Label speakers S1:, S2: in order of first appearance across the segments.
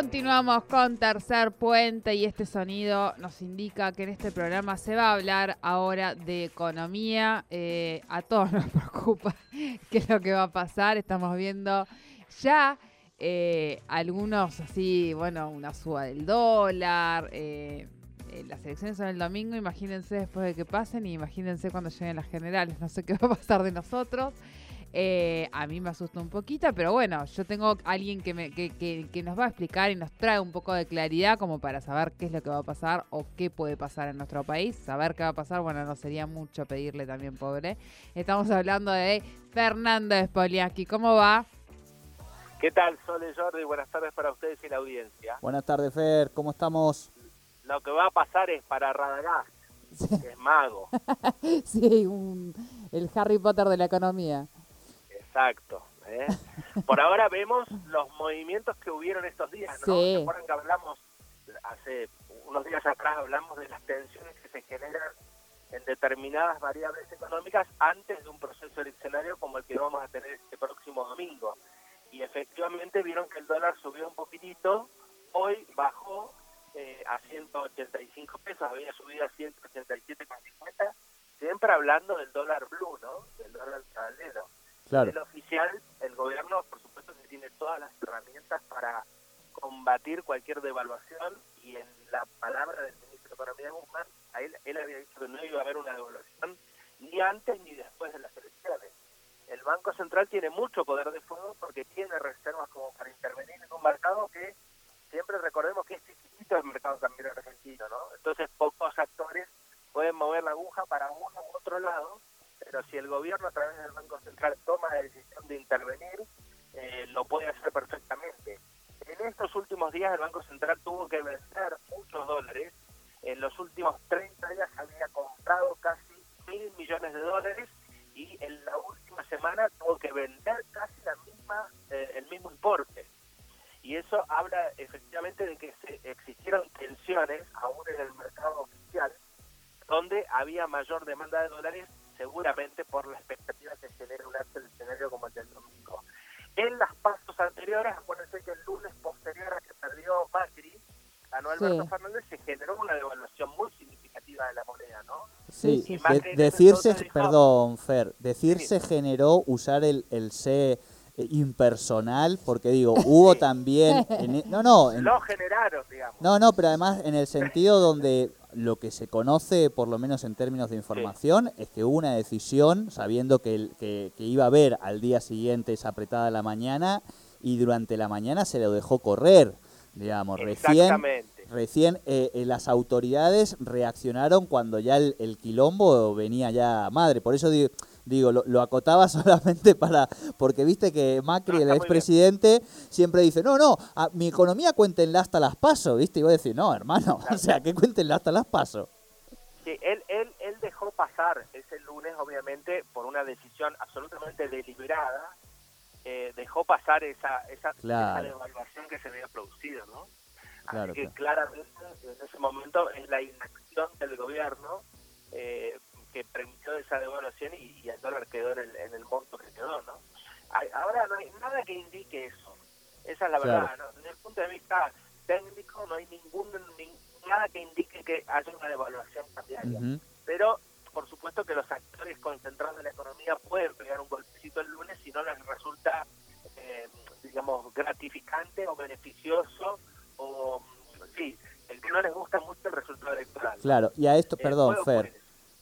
S1: Continuamos con Tercer Puente y este sonido nos indica que en este programa se va a hablar ahora de economía. Eh, a todos nos preocupa qué es lo que va a pasar. Estamos viendo ya eh, algunos así, bueno, una suba del dólar. Eh, las elecciones son el domingo, imagínense después de que pasen y imagínense cuando lleguen las generales. No sé qué va a pasar de nosotros. Eh, a mí me asusta un poquito, pero bueno, yo tengo alguien que, me, que, que, nos va a explicar y nos trae un poco de claridad como para saber qué es lo que va a pasar o qué puede pasar en nuestro país. Saber qué va a pasar, bueno, no sería mucho pedirle también, pobre. Estamos hablando de Fernando Spoliaski. ¿Cómo va?
S2: ¿Qué tal, Sole Jordi? Buenas tardes para ustedes y la audiencia.
S3: Buenas tardes, Fer. ¿Cómo estamos?
S2: Lo que va a pasar es para Radagast, que es mago.
S1: sí, el Harry Potter de la economía.
S2: Exacto. ¿eh? Por ahora vemos los movimientos que hubieron estos días, ¿no? ¿Se acuerdan que hablamos hace unos días atrás hablamos de las tensiones que se generan en determinadas variables económicas antes de un proceso eleccionario como el que vamos a tener este próximo domingo. Y efectivamente vieron que el dólar subió un poquitito, hoy bajó eh, a 185 pesos, había subido a 187,50, siempre hablando del dólar blue, ¿no? Del dólar paralelo. El oficial, el gobierno, por supuesto, que tiene todas las herramientas para combatir cualquier devaluación y en la palabra del ministro de Economía Guzmán, él, él había dicho que no iba a haber una devaluación ni antes ni después de las elecciones. El Banco Central tiene mucho poder de fuego porque tiene reservas como para intervenir en un mercado que siempre recordemos que es chiquitito el mercado también argentino, ¿no? Entonces pocos actores pueden mover la aguja para uno u otro lado pero si el gobierno a través del Banco Central toma la decisión de intervenir, eh, lo puede hacer perfectamente. En estos últimos días el Banco Central tuvo que vender muchos dólares. En los últimos 30 días había comprado casi mil millones de dólares y en la última semana tuvo que vender casi la misma, eh, el mismo importe. Y eso habla efectivamente de que se existieron tensiones aún en el mercado oficial, donde había mayor demanda de dólares seguramente por la expectativa que genera un acto escenario como el del domingo. En las pasos anteriores, acuérdense que el lunes posterior a que perdió Macri, ganó Alberto Fernández, se generó una devaluación muy significativa de la moneda, ¿no?
S3: Sí, sí. decirse, perdón, Fer, decirse generó usar el, el C eh, impersonal, porque digo, hubo también... E, no, no.
S2: Lo generaron, digamos.
S3: No, no, pero además en el sentido donde lo que se conoce, por lo menos en términos de información, es que hubo una decisión, sabiendo que, que, iba a haber al día siguiente esa apretada la mañana, y durante la mañana se lo dejó correr, digamos, recién, recién eh, eh, las autoridades reaccionaron cuando ya el, el, quilombo venía ya madre, por eso digo Digo, lo, acotaba solamente para, porque viste que Macri, el expresidente, siempre dice, no, no, a, mi economía cuéntenla hasta las paso, ¿viste? Y voy a decir, no, hermano, o sea, que cuéntenla hasta las paso.
S2: Sí, él, él, él dejó pasar ese lunes, obviamente, por una decisión absolutamente deliberada, eh, dejó pasar esa, esa, devaluación que se había producido, ¿no? Así que claramente en ese momento es la inacción del gobierno eh, que permitió esa devaluación y, el dólar quedó en el, en el monto que quedó, ¿no? ahora no hay nada que indique eso. Esa es la verdad, ¿no? Desde el punto de vista técnico no hay ningún, nada que indique que haya una devaluación cambiaria. Pero, por supuesto que los actores concentrados en la economía pueden pegar un golpecito el lunes si no les resulta, eh, digamos, gratificante o beneficioso o, sí, el que no les gusta mucho el resultado electoral.
S3: Claro, y a esto, eh, perdón, Fer,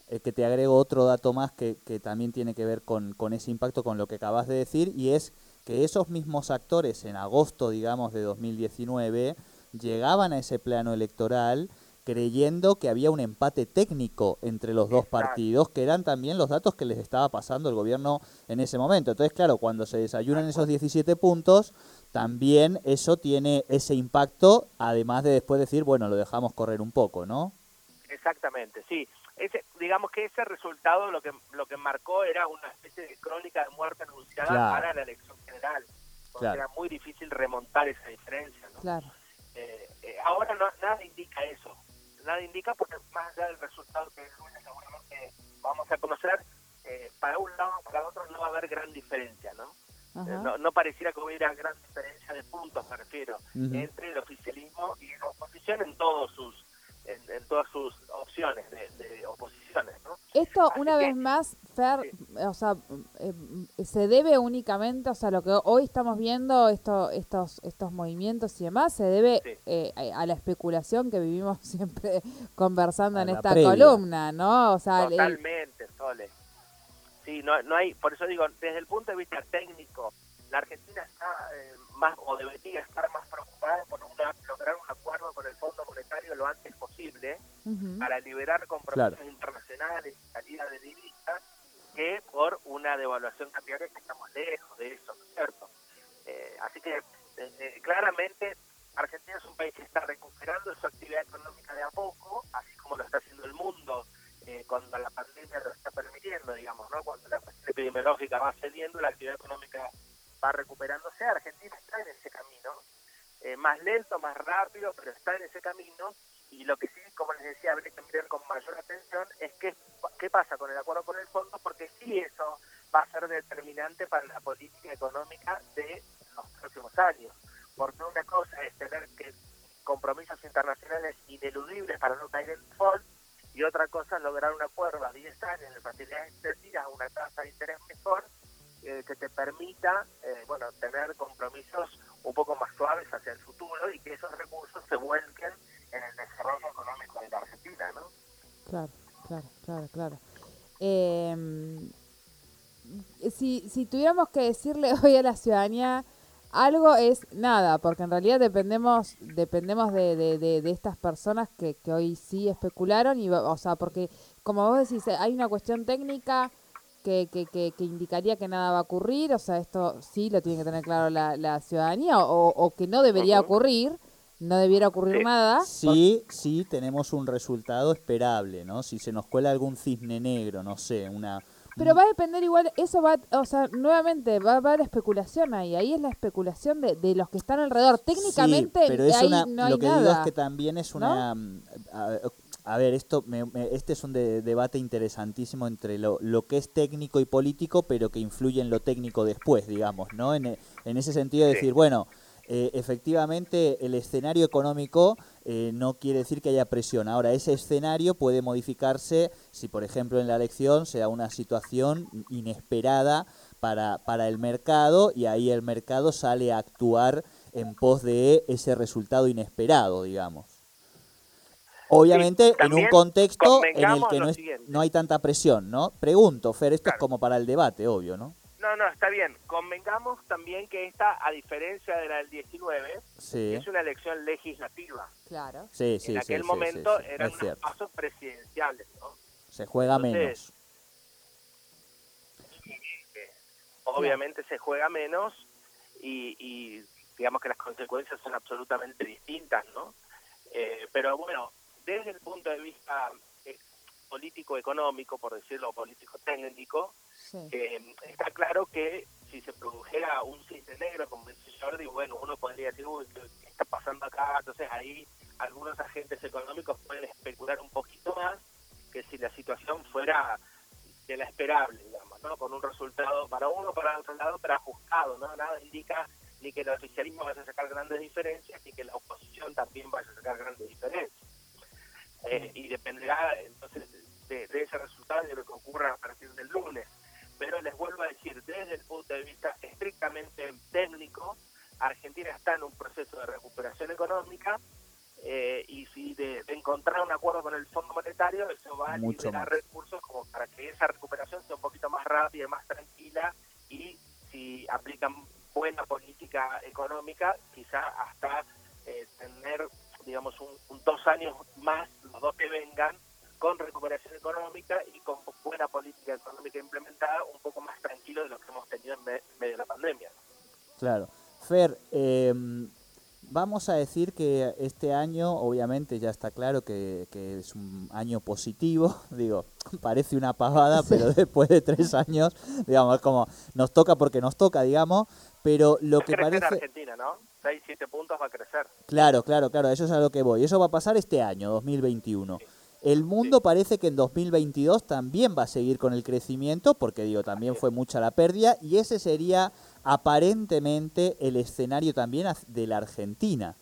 S3: eh, que te agrego otro dato más que, que también tiene que ver con, con, ese impacto, con lo que acabas de decir, y es que esos mismos actores en agosto, digamos, de 2019, llegaban a ese plano electoral creyendo que había un empate técnico entre los dos partidos, que eran también los datos que les estaba pasando el gobierno en ese momento. Entonces, claro, cuando se desayunan esos 17 puntos, también eso tiene ese impacto, además de después decir, bueno, lo dejamos correr un poco, ¿no?
S2: Exactamente, sí. Ese, digamos que ese resultado lo que lo que marcó era una especie de crónica de muerte anunciada para la elección general, porque era muy difícil remontar esa diferencia. ¿no?
S1: Claro.
S2: Eh, eh, ahora no, nada indica eso, nada indica porque más allá del resultado que el lunes seguramente vamos a conocer, eh, para un lado para otro no va a haber gran diferencia, ¿no? no, no, pareciera que hubiera gran diferencia de puntos, me refiero, entre el oficialismo y la oposición en todos sus en, todas sus opciones de.
S1: Una vez más, Fer, o sea, eh, se debe únicamente, o sea, lo que hoy estamos viendo, esto, estos, estos movimientos y demás, se debe eh, a la especulación que vivimos siempre conversando en esta columna, ¿no?
S2: O sea, Totalmente, Sole. Sí, no, no hay, por eso digo, desde el punto de vista técnico, la Argentina está eh, más, o debería estar más preocupada por una, lograr un acuerdo con el Fondo Monetario lo antes posible para liberar compromisos y salida de divisas que por una devaluación cambiaria que estamos lejos de eso, cierto? Eh, así que eh, claramente Argentina es un país que está recuperando su actividad económica de a poco, así como lo está haciendo el mundo cuando la pandemia lo está permitiendo, digamos, ¿no? Cuando la epidemiológica va cediendo, la actividad económica va recuperándose. Argentina está en ese camino, eh, más lento, más rápido, pero está en ese camino. Y lo que sí, como les decía, habría que mirar con mayor atención es qué, qué pasa con el acuerdo con el fondo, porque sí eso va a ser determinante para la política económica de los próximos años. Porque una cosa es tener que compromisos internacionales ineludibles para no caer en default, y otra cosa es lograr un acuerdo a 10 años de facilidades extendidas a una tasa de interés mejor eh, que te permita eh, bueno tener compromisos un poco más suaves hacia el futuro y que esos recursos se vuelquen en el desarrollo económico de la Argentina, ¿no?
S1: Claro, claro, claro, claro. Em, si, si tuviéramos que decirle hoy a la ciudadanía algo es nada, porque en realidad dependemos dependemos de, de, de, estas personas que, que, hoy sí especularon, y o sea, porque como vos decís, hay una cuestión técnica que, que, que, indicaría que nada va a ocurrir, o sea, esto sí lo tiene que tener claro la, la ciudadanía, o, o, que no debería ocurrir, no debiera ocurrir nada.
S3: Sí, sí, tenemos un resultado esperable, ¿no? Si se nos cuela algún cisne negro, no sé, una
S1: pero va a depender igual, eso va, o sea, nuevamente va a haber especulación ahí, ahí es la especulación de, de los que están alrededor. Técnicamente,
S3: pero es una, lo que digo es que también es una... A, ver, esto este es un debate interesantísimo entre lo, lo, que es técnico y político, pero que influye en lo técnico después, digamos, ¿no? En, en ese sentido de decir, bueno, eh, efectivamente el escenario económico eh, no quiere decir que haya presión. Ahora, ese escenario puede modificarse si, por ejemplo, en la elección sea una situación inesperada para, para el mercado y ahí el mercado sale a actuar en pos de ese resultado inesperado, digamos. Obviamente en un contexto en el que no, no, hay tanta presión, ¿no? Pregunto, Fer, esto es como para el debate, obvio, ¿no?
S2: No, no, está bien. Convengamos también que esta, a diferencia de la del 19, es una elección legislativa.
S1: Claro.
S3: Sí, sí,
S2: en aquel momento eran pasos presidenciales, ¿no?
S3: Se juega menos.
S2: Obviamente se juega menos y, digamos que las consecuencias son absolutamente distintas, ¿no? Eh, pero bueno, desde el punto de vista eh, político-económico, por decirlo, político-técnico, eh, está claro que si se produjera un cisne negro, como dice Jordi, bueno, uno podría decir, uy, ¿qué está pasando acá? Entonces ahí algunos agentes económicos pueden especular un poquito más que si la situación fuera de la esperable, digamos, ¿no? Con un resultado para uno, para otro lado, pero ajustado, ¿no? Nada indica ni que el oficialismo vaya a sacar grandes diferencias, ni que la oposición también vaya a sacar grandes diferencias. Eh, y dependerá entonces de, de, ese resultado y de lo que ocurra a partir del lunes pero les vuelvo a decir, desde el punto de vista estrictamente técnico, Argentina está en un proceso de recuperación económica eh, y si de, encontrar un acuerdo con el Fondo Monetario, eso va a liberar recursos como para que esa recuperación sea un poquito más rápida y más tranquila y si aplican buena política económica, quizá hasta eh, tener, digamos, un, dos años más, los dos que vengan, con recuperación económica y con buena política económica implementada, un poco más tranquilo de lo que hemos tenido en medio de la pandemia.
S3: Claro. Fer, eh, vamos a decir que este año, obviamente ya está claro que, es un año positivo, digo, parece una pavada, pero después de tres años, digamos, es como, nos toca porque nos toca, digamos, pero lo que parece...
S2: Argentina, ¿no? 6, 7 puntos va a crecer.
S3: Claro, claro, claro, eso es a lo que voy. Eso va a pasar este año, 2021. El mundo parece que en 2022 también va a seguir con el crecimiento, porque digo, también fue mucha la pérdida, y ese sería aparentemente el escenario también de la Argentina.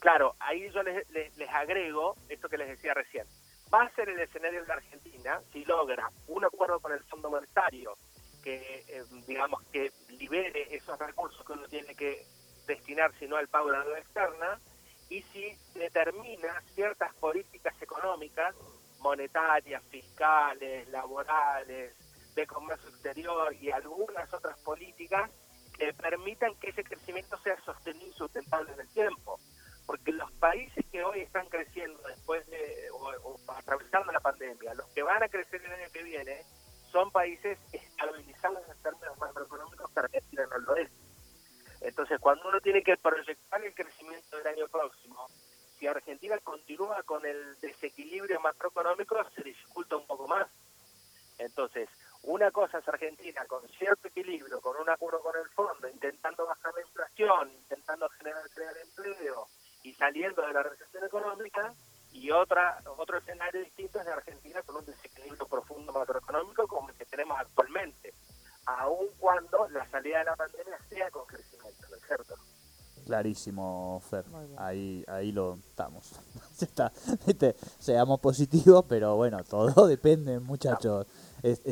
S2: Claro, ahí yo les, agrego esto que les decía recién. Va a ser el escenario de la Argentina si logra un acuerdo con el Fondo Monetario que, eh, digamos, que libere esos recursos que uno tiene que destinar, sino al pago de la deuda externa, y si determina ciertas políticas económicas, monetarias, fiscales, laborales, de comercio exterior y algunas otras políticas que permitan que ese crecimiento sea sostenido y sustentable en el tiempo. Porque los países que hoy están creciendo después de, o, atravesando la pandemia, los que van a crecer el año que viene, son países estabilizados en términos macroeconómicos que Argentina no lo es. Entonces, cuando uno tiene que proyectar el crecimiento del año próximo, si Argentina continúa con el desequilibrio macroeconómico, se dificulta un poco más. Entonces, una cosa es Argentina con cierto equilibrio, con un acuerdo con el fondo, intentando bajar la inflación, intentando generar crear empleo y saliendo de la recesión económica, y otra otro escenario distinto es de Argentina con un desequilibrio profundo macroeconómico como el que tenemos actualmente, aun cuando la salida de la pandemia sea con
S3: Clarísimo, Fer. Ahí, ahí lo estamos. Está, seamos positivos, pero bueno, todo depende, muchachos.
S2: Es,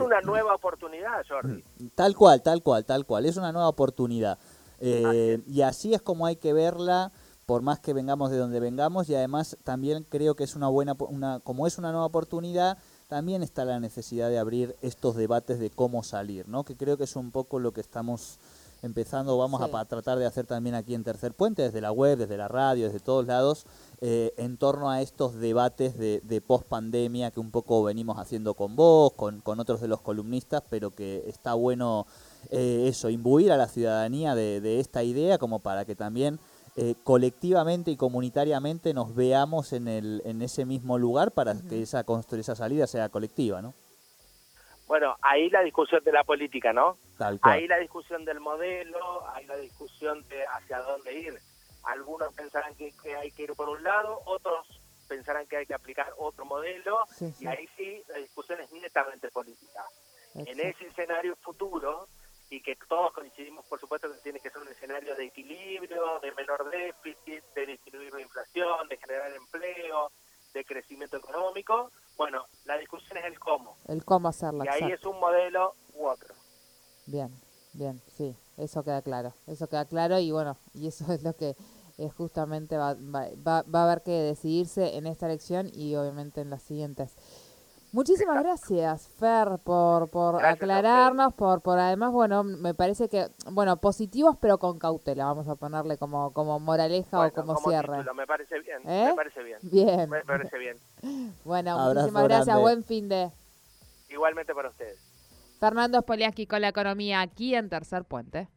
S2: una nueva oportunidad, Jordi.
S3: Tal cual, tal cual, tal cual. Es una nueva oportunidad. Eh, y así es como hay que verla, por más que vengamos de donde vengamos. Y además también creo que es una buena, una, como es una nueva oportunidad, también está la necesidad de abrir estos debates de cómo salir, ¿no? Que creo que es un poco lo que estamos empezando, vamos a, tratar de hacer también aquí en Tercer Puente, desde la web, desde la radio, desde todos lados, eh, en torno a estos debates de, de post pandemia que un poco venimos haciendo con vos, con, otros de los columnistas, pero que está bueno eh, eso, imbuir a la ciudadanía de, esta idea como para que también eh, colectivamente y comunitariamente nos veamos en, el, en ese mismo lugar para que esa, esa salida sea colectiva, ¿no?
S2: Bueno, ahí la discusión de la política, ¿no? Ahí la discusión del modelo, ahí la discusión de hacia dónde ir. Algunos pensarán que, hay que ir por un lado, otros pensarán que hay que aplicar otro modelo, y ahí sí la discusión es netamente política. En ese escenario futuro, y que todos coincidimos, por supuesto, que tiene que ser un escenario de equilibrio, de menor déficit, de disminuir la inflación, de generar empleo, de crecimiento económico, bueno, la discusión es el cómo.
S1: El cómo hacerlo.
S2: Y ahí es un modelo u otro.
S1: Bien, bien, sí, eso queda claro. Eso queda claro y bueno, y eso es lo que eh, justamente va, va, va, a haber que decidirse en esta elección y obviamente en las siguientes. Muchísimas gracias, Fer, por, por aclararnos, por, por además, bueno, me parece que, bueno, positivos pero con cautela, vamos a ponerle como, como moraleja o como, cierre.
S2: me parece bien, me ¿Eh? parece bien.
S1: Bien.
S2: Me parece bien.
S1: Bueno, muchísimas gracias, buen fin de...
S2: Igualmente para ustedes.
S1: Fernando Spoliaski con la economía aquí en Tercer Puente.